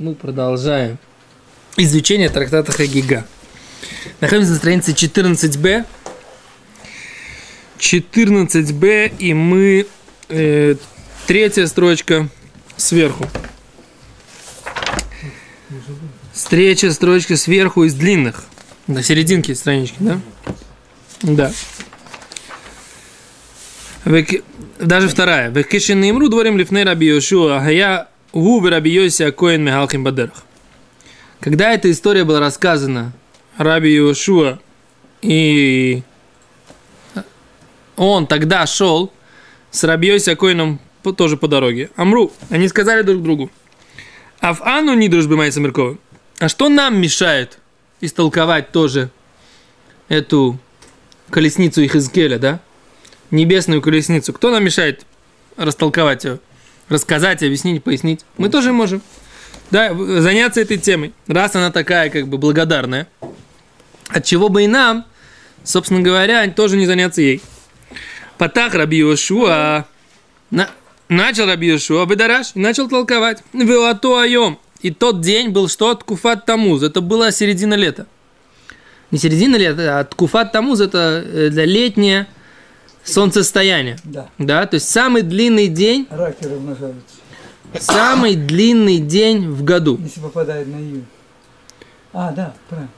мы продолжаем изучение трактата Хагига. Находимся на странице 14b. 14b, и мы... Э, третья строчка сверху. Третья строчка сверху из длинных. До серединки странички, да? Да. Даже вторая. Векишин имру дворим лифней раби Йошуа, а я губы раби Йоси коин мехалхим бадерах. Когда эта история была рассказана раби Йошуа, и он тогда шел с раби Йоси коином тоже по дороге. Амру, они сказали друг другу, а в Ану не дружбы Майса Меркова. А что нам мешает истолковать тоже эту колесницу Ихизкеля, да? Небесную колесницу. Кто нам мешает растолковать ее? Рассказать, объяснить, пояснить? Мы тоже можем. Да, заняться этой темой. Раз она такая, как бы, благодарная. От чего бы и нам, собственно говоря, тоже не заняться ей. Патах Раби Йошуа. На, начал Раби Йошуа, Бедараш, начал толковать. Айом. И тот день был что? Ткуфат Тамуз. Это была середина лета. Не середина лета, а Ткуфат Тамуз это э, для летнее солнцестояние. Да. Да, то есть самый длинный день. Раки размножаются. Самый длинный день в году. Если попадает на июнь. А, да, правильно.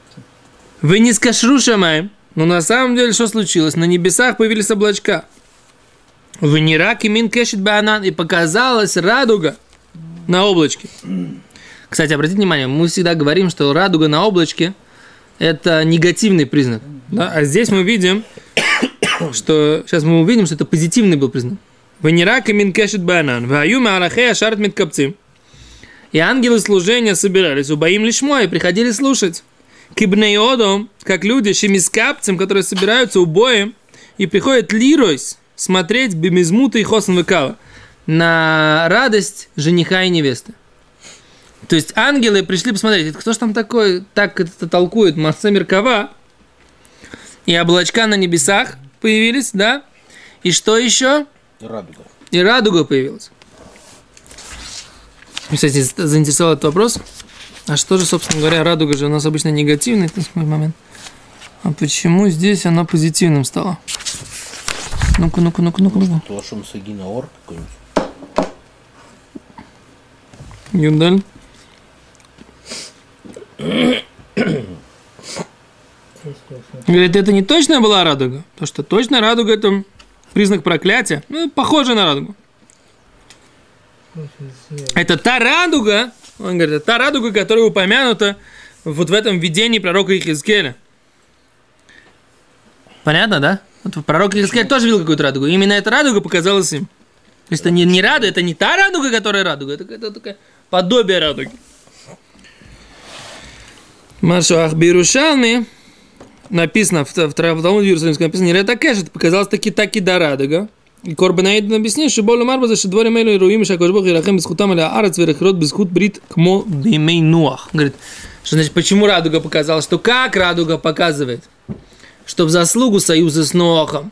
Вы не скашру шамаем. Но на самом деле что случилось? На небесах появились облачка. Вы не рак и мин кешит банан. И показалась радуга на облачке. Кстати, обратите внимание, мы всегда говорим, что радуга на облачке – это негативный признак. Да? А здесь мы видим, что сейчас мы увидим, что это позитивный был признак. Венерак и минкешит банан. Ваюма арахея шарт миткапцим. И ангелы служения собирались, убоим лишмо и приходили слушать. Кибнеодом, как люди, шемискапцем, которые собираются убоем, и приходят лиройс смотреть бимизмута и хосн выкала на радость жениха и невесты. То есть ангелы пришли посмотреть, кто же там такой, так это толкует масса Меркова, и облачка на небесах появились, да? И что еще? Радуга. И радуга появилась. Кстати, заинтересовал этот вопрос. А что же, собственно говоря, радуга же у нас обычно негативный, это мой момент. А почему здесь она позитивным стала? Ну-ка, ну-ка, ну-ка, ну-ка, ну-ка. Туашум Сагина Ор какой-нибудь. Юдаль. Говорит, это не точная была радуга. То, что точная радуга – это признак проклятия. Ну, похоже на радугу. Это та радуга, он говорит, это та радуга, которая упомянута вот в этом видении пророка Ихискеля. Понятно, да? Вот пророк Ихискель тоже видел какую-то радугу. Именно эта радуга показалась им. То есть это не, не радуга, это не та радуга, которая радуга, это, это такое подобие радуги. Машу Ахбирушалми написано в, в, Талмуде Иерусалимском написано, не кэш, это показалось таки таки да радуга. И Корбанаид объяснил, что более марба за шедворе мейлу и руим, что Бог ирахем бесхутам или арец верехрот бесхут брит кмо бимей нуах. Говорит, что значит, почему радуга показала, что как радуга показывает, что в заслугу союза с Ноахом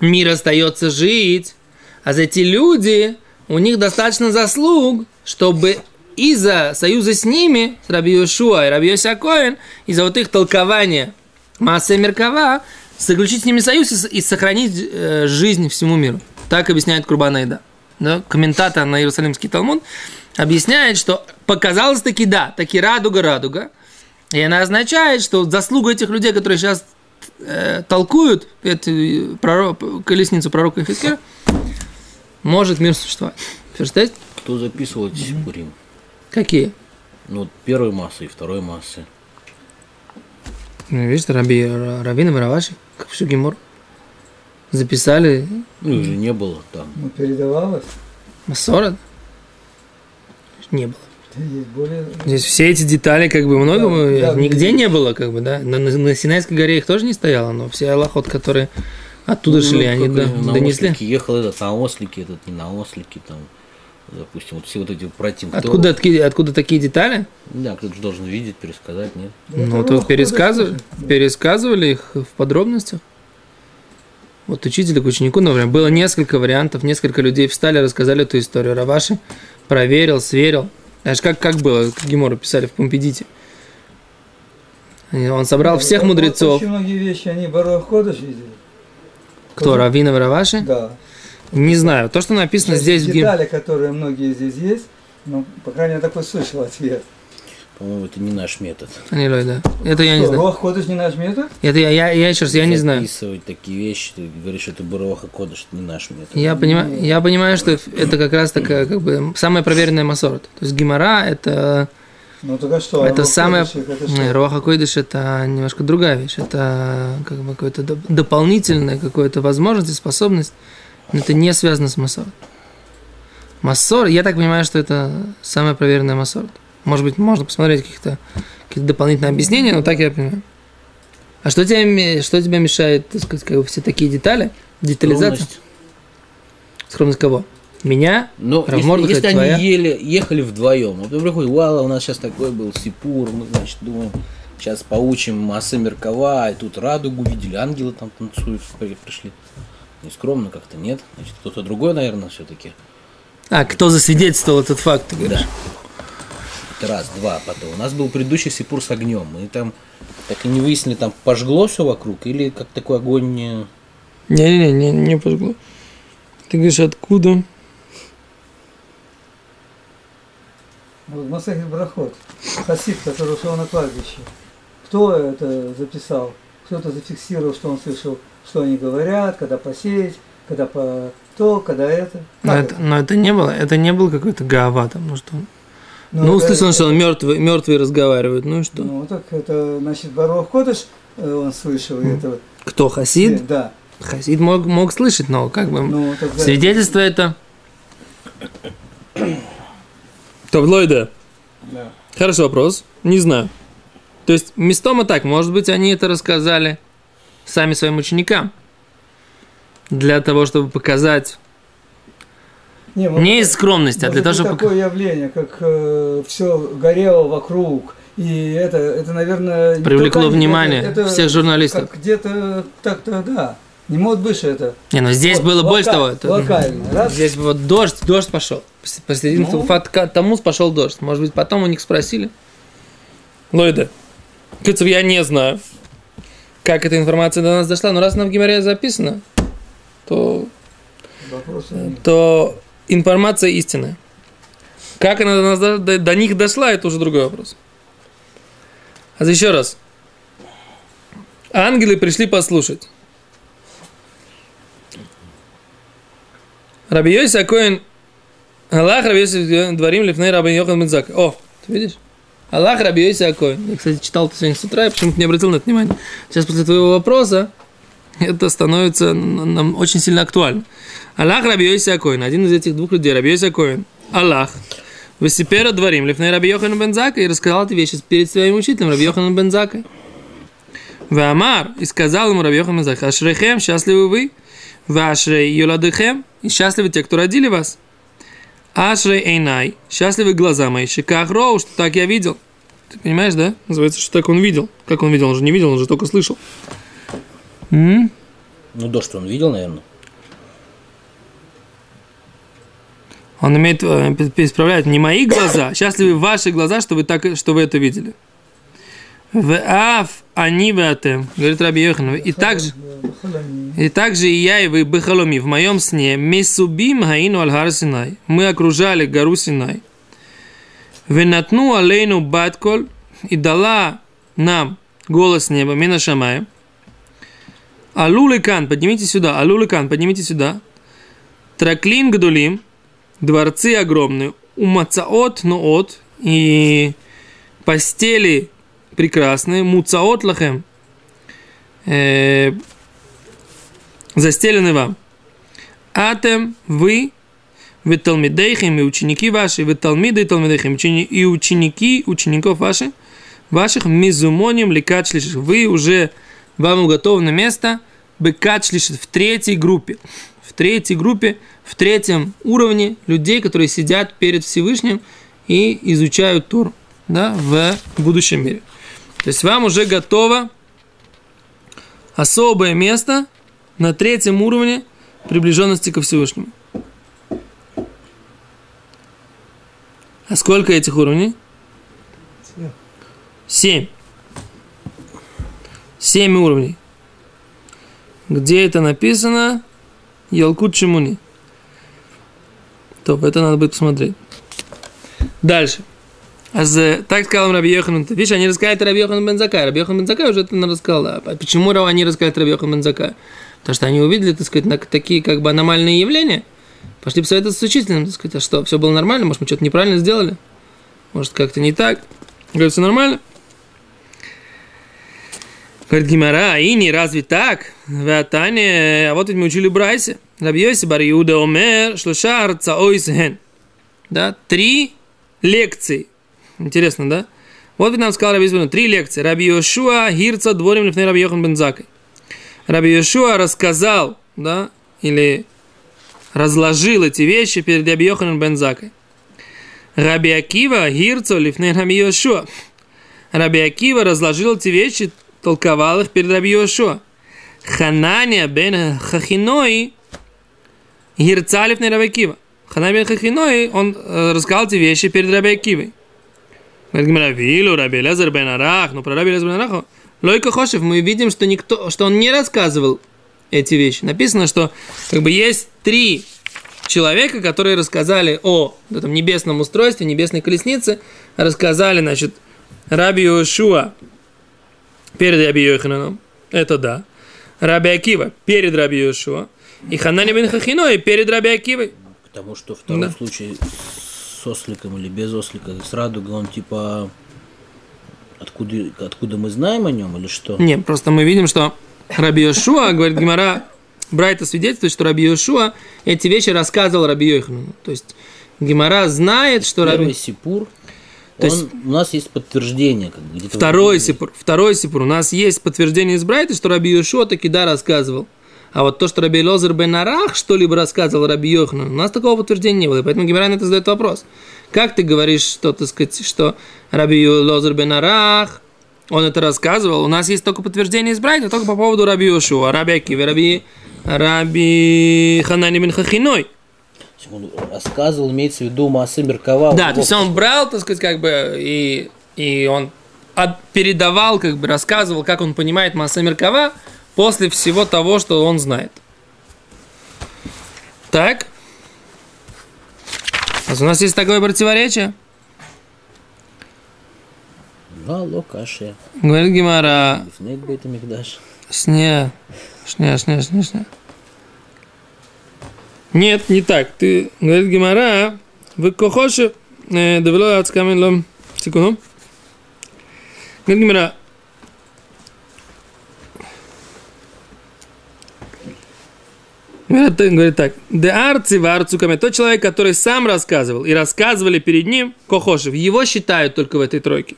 мир остается жить, а за эти люди, у них достаточно заслуг, чтобы из-за союза с ними, с Раби Йошуа и Раби Йосякоин, из-за вот их толкования массы Меркава, заключить с ними союз и, и сохранить э, жизнь всему миру. Так объясняет Курбанайда. Да? Комментатор на Иерусалимский Талмуд объясняет, что показалось таки да, таки радуга-радуга. И она означает, что заслуга этих людей, которые сейчас э, толкуют эту пророк, колесницу пророка Ихискера, может мир существовать. Представляете? Кто записывал эти сипурим? Какие? Ну, первой массы и второй массы. Ну, видишь, раби, Равина Мараваши, как всю Гимор, записали Ну, их же не было там. Ну, передавалось. Масорат. Не было. Есть более... Здесь все эти детали, как бы, много, Да, да, нигде не было, как бы, да. На, на- на Синайской горе их тоже не стояло, но все аллахот, которые оттуда шли, они до- на донесли. ослике ехал этот на ослике, этот не на ослике, там, допустим, вот все вот эти против. Откуда, такие- откуда такие детали? Да, кто-то же должен видеть, пересказать, нет? Ну, то Рух пересказывали, пересказывали их в подробностях. Вот учитель к ученику, например, было несколько вариантов, несколько людей встали, рассказали эту историю. Раваши проверил, сверил. Знаешь, как, как было, как Гемора писали в Помпедите. Он собрал всех Вот мудрецов. Очень многие вещи они Барух Ходыш видели. Кто, Равина Раваши? Да. Не знаю. То, что написано здесь в Гем... Детали, которые многие здесь есть, ну, по крайней мере, такой слышал ответ. По-моему, это не наш метод. Не, да. Это я не знаю. Руах Ходыш не наш метод? Это я, я, я еще раз, я не знаю. Записывать такие вещи, ты говоришь, что это Бароха Кодыш, это не наш метод. Я понимаю, я понимаю, что это как раз такая, как бы, самая проверенная масорот. То есть гемора это, Ну, только что? это Руах самое... Ходыш, это что? Роха Койдыш это немножко другая вещь. Это как бы какое-то доп- дополнительная какая-то возможность и способность. Но это не связано с массор. Массор, я так понимаю, что это самая проверенная массор. Может быть, можно посмотреть каких-то какие дополнительные объяснения, но так я понимаю. А что тебе, что тебе мешает, так сказать, как бы все такие детали? Детализация? Скромность. Скромность кого? Меня? Рав если, если твоя? они ели, ехали вдвоем, а потом приходит, вау, у нас сейчас такой был Сипур, мы, значит, думаем, сейчас поучим массы Меркова, и тут радугу видели, ангелы там танцуют, при- пришли. Не скромно как-то, нет? Значит, кто-то другой, наверное, все-таки. А, кто засвидетельствовал этот факт, ты говоришь? Да. Это раз, два, потом. У нас был предыдущий Сипур с огнем. Мы там так и не выяснили, там пожгло все вокруг, или как такой огонь не... Не-не-не, не, не пожгло. Ты говоришь, откуда? Вот Масахид Брахот, Хасид, который ушел на кладбище. Кто это записал? Кто-то зафиксировал, что он слышал, что они говорят, когда посеять, когда по то, когда это. Но Как это, но это не было, это не был какой-то гава там, ну что. Ну, это- услышал, что он мертвый, мертвые разговаривают, ну и что? Ну, так это, значит, Барох Ходыш, э, он слышал, и это... Кто, Хасид? Да. Хасид мог, мог слышать, но как бы... Ну, тогда... Свидетельство это... Таблоида. Да. Хороший вопрос. Не знаю. То есть, местомо так, может быть, они это рассказали сами своим ученикам. Для того, чтобы показать... Не, Не из скромности, а для того, чтобы... такое явление, как все горело вокруг, и это, это наверное... Привлекло только внимание это- это всех журналистов. Где-то так-то, да. Не может быть, что это... Не, ну здесь Вот, было лока- больше того. это- Локально, раз. Здесь вот дождь, дождь пошел. Посредине Ну. Тамус пошел дождь. Может быть, потом у них спросили. Лойда. Кыцев, я не знаю, как эта информация до нас дошла. Но раз она в Гимаре записана, то, нет. то информация истинная. Как она до, нас, до, до- них дошла, это уже другой вопрос. А еще раз. Ангелы пришли послушать. Раби Йоси Акоин Аллах Раби Йоси дворим лифней Раби Йохан. О, ты видишь? Аллах Раби Йоси. Я, кстати, читал это сегодня с утра, я почему-то не обратил на это внимание. Сейчас после твоего вопроса это становится нам очень сильно актуально. Аллах Раби Йоси один из этих двух людей, Раби Йоси. Аллах. Весипера дворим лифней Раби Йохан Бензака и рассказал эти вещи перед своим учителем Раби Йохан Бензакой. Ваамар, и сказал ему Раби Йохан Бензак, Ашрехем, счастливы вы, Вашрей Юладыхем, и счастливы те, кто родили вас. Ашрей Эйнай, счастливы глаза мои, Шиках Роу, что так я видел. Ты понимаешь, да? Называется, что так он видел. Как он видел? Он же не видел, он же только слышал. М? Ну, дождь он видел, наверное. Он имеет, э, исправляет не мои глаза, счастливы ваши глаза, что вы, так, что вы это видели. В аф они атем, говорит Раби Йохан, и также, и также и я, и вы бехаломи, в моем сне, месубим хаину аль Синай, мы окружали гору Синай. Венатну алейну батколь, и дала нам голос неба, мина шамая. Алуликан, поднимите сюда, Алуликан, поднимите сюда. Траклин гадулим, дворцы огромные, умацаот ноот, и постели прекрасные, муцаот лахем, э, застелены вам. Атем, вы, вы талмидейхим и ученики ваши, вы талмиды и талмидейхим, учени- и ученики учеников ваших, ваших мизумоним ликачлиших. Вы уже, вам уготовано место бекачлишит в третьей группе. В третьей группе, в третьем уровне людей, которые сидят перед Всевышним и изучают Тур да, в будущем мире. То есть вам уже готово особое место на третьем уровне приближенности ко Всевышнему. А сколько этих уровней? Семь. Семь уровней. Где это написано? Ялкут Чемуни. То, это надо будет посмотреть. Дальше. А за, так сказал Раби Йохан. Видишь, они рассказали Раби Йохан Бензакай. Раби Йохан Бензакай уже это рассказал. А почему они рассказали Раби Йохан Бензакай? Потому что они увидели, так сказать, такие как бы аномальные явления. Пошли посоветоваться с учителем, так сказать, а что, все было нормально? Может, мы что-то неправильно сделали? Может, как-то не так? Говорит, все нормально? Говорит Гимара, и не разве так? Ватане, а вот ведь мы учили Брайсе. Рабьёси бар Иуда омер, шлушар цаойсген. Да, три лекции. Интересно, да? Вот ведь нам сказал Раби Избану, три лекции. Раби Йошуа, Хирца, Дворим, Лифней Раби Йохан Бензакой. Раби Йошуа рассказал, да, или разложил эти вещи перед Раби Йоханом Бензакой. Раби Акива, Хирцо, Лифней Раби Йошуа. Раби Акива разложил эти вещи, толковал их перед Раби Йошуа. Хананя бен Хахиной, Хирца, Лифней Раби Акива. Хананя бен Хахиной, он рассказал эти вещи перед Раби Акивой. Говорит Гимара, Вилу, Раби Лезер бен Арах, но про Раби Лезер бен Араха, Лойка Хошев, мы видим, что, никто, что он не рассказывал эти вещи. Написано, что как бы есть три человека, которые рассказали о этом небесном устройстве, небесной колеснице, рассказали, значит, Раби Йошуа перед Раби Йохананом, это да, Раби Акива перед Раби Йошуа, и Ханани бен Хахиной перед Раби Акивой. Потому что в втором Да. случае с осликом или без ослика, с радугой, он типа откуда, откуда мы знаем о нем или что? Не, просто мы видим, что Раби Йошуа, говорит Гимара, Брайта свидетельствует, что Раби Йошуа эти вещи рассказывал Раби Йоханану. То есть Гимара знает, что Первый Раби... сипур, То он- есть- у нас есть подтверждение, как бы. Второй сипур, второй сипур. У нас есть подтверждение из Брайта, что Раби Йошуа таки да рассказывал. А вот то, что Раби Лозер бен Арах что-либо рассказывал Раби Йоханану, у нас такого подтверждения не было. И поэтому Гимара на это задает вопрос. Как ты говоришь, что, так сказать, что Раби Лозер бен Арах, он это рассказывал? У нас есть только подтверждение из Брайта, только по поводу Раби Йошуа, Раби Акива, Раби, Раби Ханани бен Хахиной. Он рассказывал, имеется в виду Маасе Меркава. Да, то есть он брал, так сказать, как бы, и, и он передавал, как бы рассказывал, как он понимает Маса Меркава после всего того, что он знает. Так. А у нас есть такое противоречие. Да, локашия. Говорит Гимара. Сня. Шня, шня, шня, шня. Нет, не так. Ты, говорит Гимара, вы кохоши, э, довело от скамен лом. Секунду. Говорит Гимара, Говорит, так-. Де арци в арцукаме. Тот человек, который сам рассказывал и рассказывали перед ним, Кохошев, его считают только в этой тройке.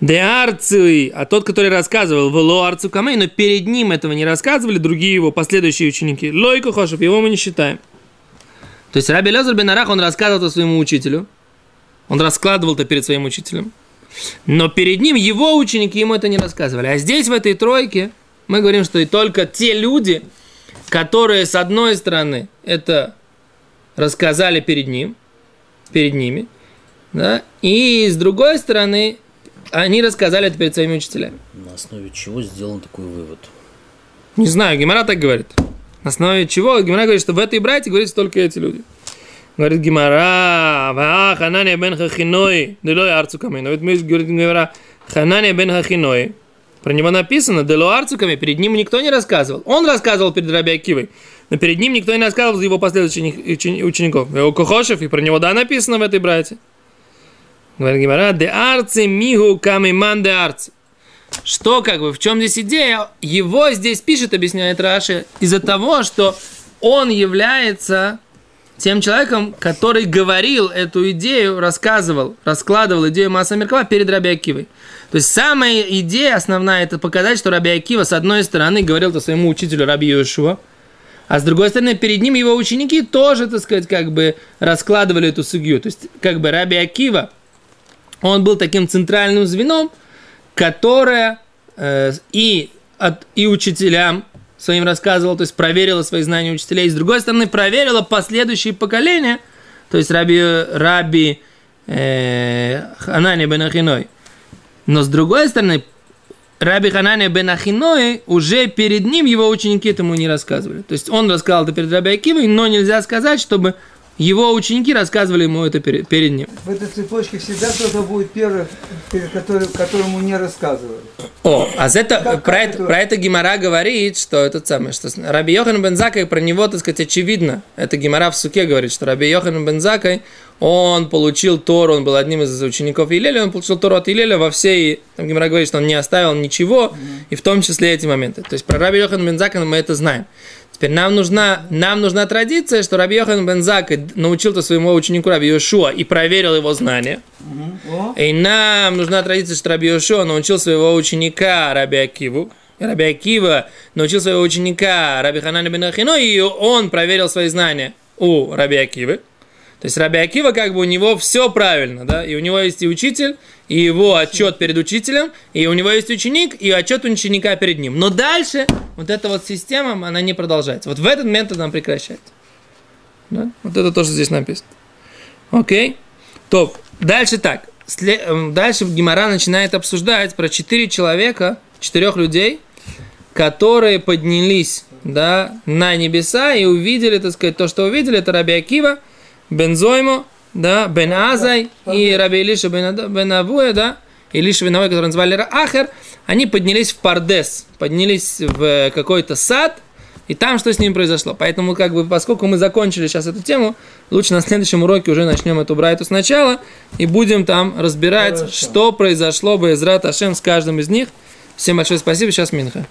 Де арци, а тот, который рассказывал, вело арцу камей, но перед ним этого не рассказывали другие его последующие ученики. Лой Кохошев, его мы не считаем. То есть Раби Лезер бен он рассказывал это своему учителю. Он раскладывал это перед своим учителем. Но перед ним его ученики ему это не рассказывали. А здесь, в этой тройке, мы говорим, что и только те люди, которые, с одной стороны, это рассказали перед ним, перед ними, да, и с другой стороны, они рассказали это перед своими учителями. На основе чего сделан такой вывод? Не знаю, Гимара так говорит. На основе чего? Гимара говорит, что в этой братье говорится только эти люди. Говорит Гимара, «Ва Ханания бен Хахиной, делой арцу камей». Но ведь мы говорит Гимара, Ханания бен Хахиной. Про него написано, камей, перед ним никто не рассказывал. Он рассказывал перед Раби Акивой, но перед ним никто не рассказывал его последующих учени- учеников. Его Кохошев, и про него, да, написано в этой братье. Говорит Гимара, де арци мигу камиман де арци. Что как бы, в чем здесь идея? Его здесь пишет, объясняет Раши, из-за того, что он является тем человеком, который говорил эту идею, рассказывал, раскладывал идею Маса Меркава перед Раби Акивой. То есть самая идея основная, это показать, что Раби Акива, с одной стороны, говорил это своему учителю Раби Йошуа, а с другой стороны, перед ним его ученики тоже, так сказать, как бы раскладывали эту сугью. То есть, как бы Раби Акива, он был таким центральным звеном, которое э, и, от, и учителям своим рассказывал, то есть проверила свои знания учителей, и с другой стороны проверила последующие поколения, то есть Раби, Раби э, Ханани бен Ахиной. Но с другой стороны, Раби Ханания бен Ахиной уже перед ним его ученики этому не рассказывали. То есть он рассказал это перед Раби Акивой, но нельзя сказать, чтобы его ученики рассказывали ему это перед, перед ним. В этой цепочке всегда кто-то будет первый, перед который, которому не рассказывали. О, а за это, Как- про, как это, про это Гимара говорит, что это самое, что Раби Йохан бен Закай, про него, так сказать, очевидно. Это Гимара в Суке говорит, что Раби Йохан бен Закай, он получил Тору, он был одним из учеников Илеля, он получил Тору от Илеля во всей, там Гимара говорит, что он не оставил ничего, и в том числе эти моменты. То есть про Раби Йохан бен Закай мы это знаем. Теперь нам нужна, нам нужна традиция, что Раби Йохан бен Закай научил-то своему ученику Раби Йошуа и проверил его знания. И нам нужна традиция, что Раби Йошуа научил своего ученика Раби Акиву. И Раби Акива научил своего ученика Раби Ханана бен Ахино, и он проверил свои знания у Раби Акивы. То есть Раби Акива, как бы у него все правильно, да, и у него есть и учитель, и его отчет перед учителем, и у него есть ученик, и отчет ученика перед ним. Но дальше вот эта вот система, она не продолжается. Вот в этот момент она прекращается. Да? Вот это то, что здесь написано. Окей? То, дальше так. Эм, Дальше Гимара начинает обсуждать про четыре человека, четырех людей, которые поднялись да, на небеса и увидели, так сказать, то, что увидели, это Раби Акива, Бен Зоймо, да, Бен Азай и Раби Илиша Бен, Бен Авуя, да, Илиша Бен Авуя, который называли Ра- Ахер, они поднялись в Пардес, поднялись в какой-то сад, и там что с ним произошло. Поэтому, как бы, поскольку мы закончили сейчас эту тему, лучше на следующем уроке уже начнем эту брайту сначала и будем там разбирать, Хорошо. что произошло бы из Ашем с каждым из них. Всем большое спасибо. Сейчас Минха.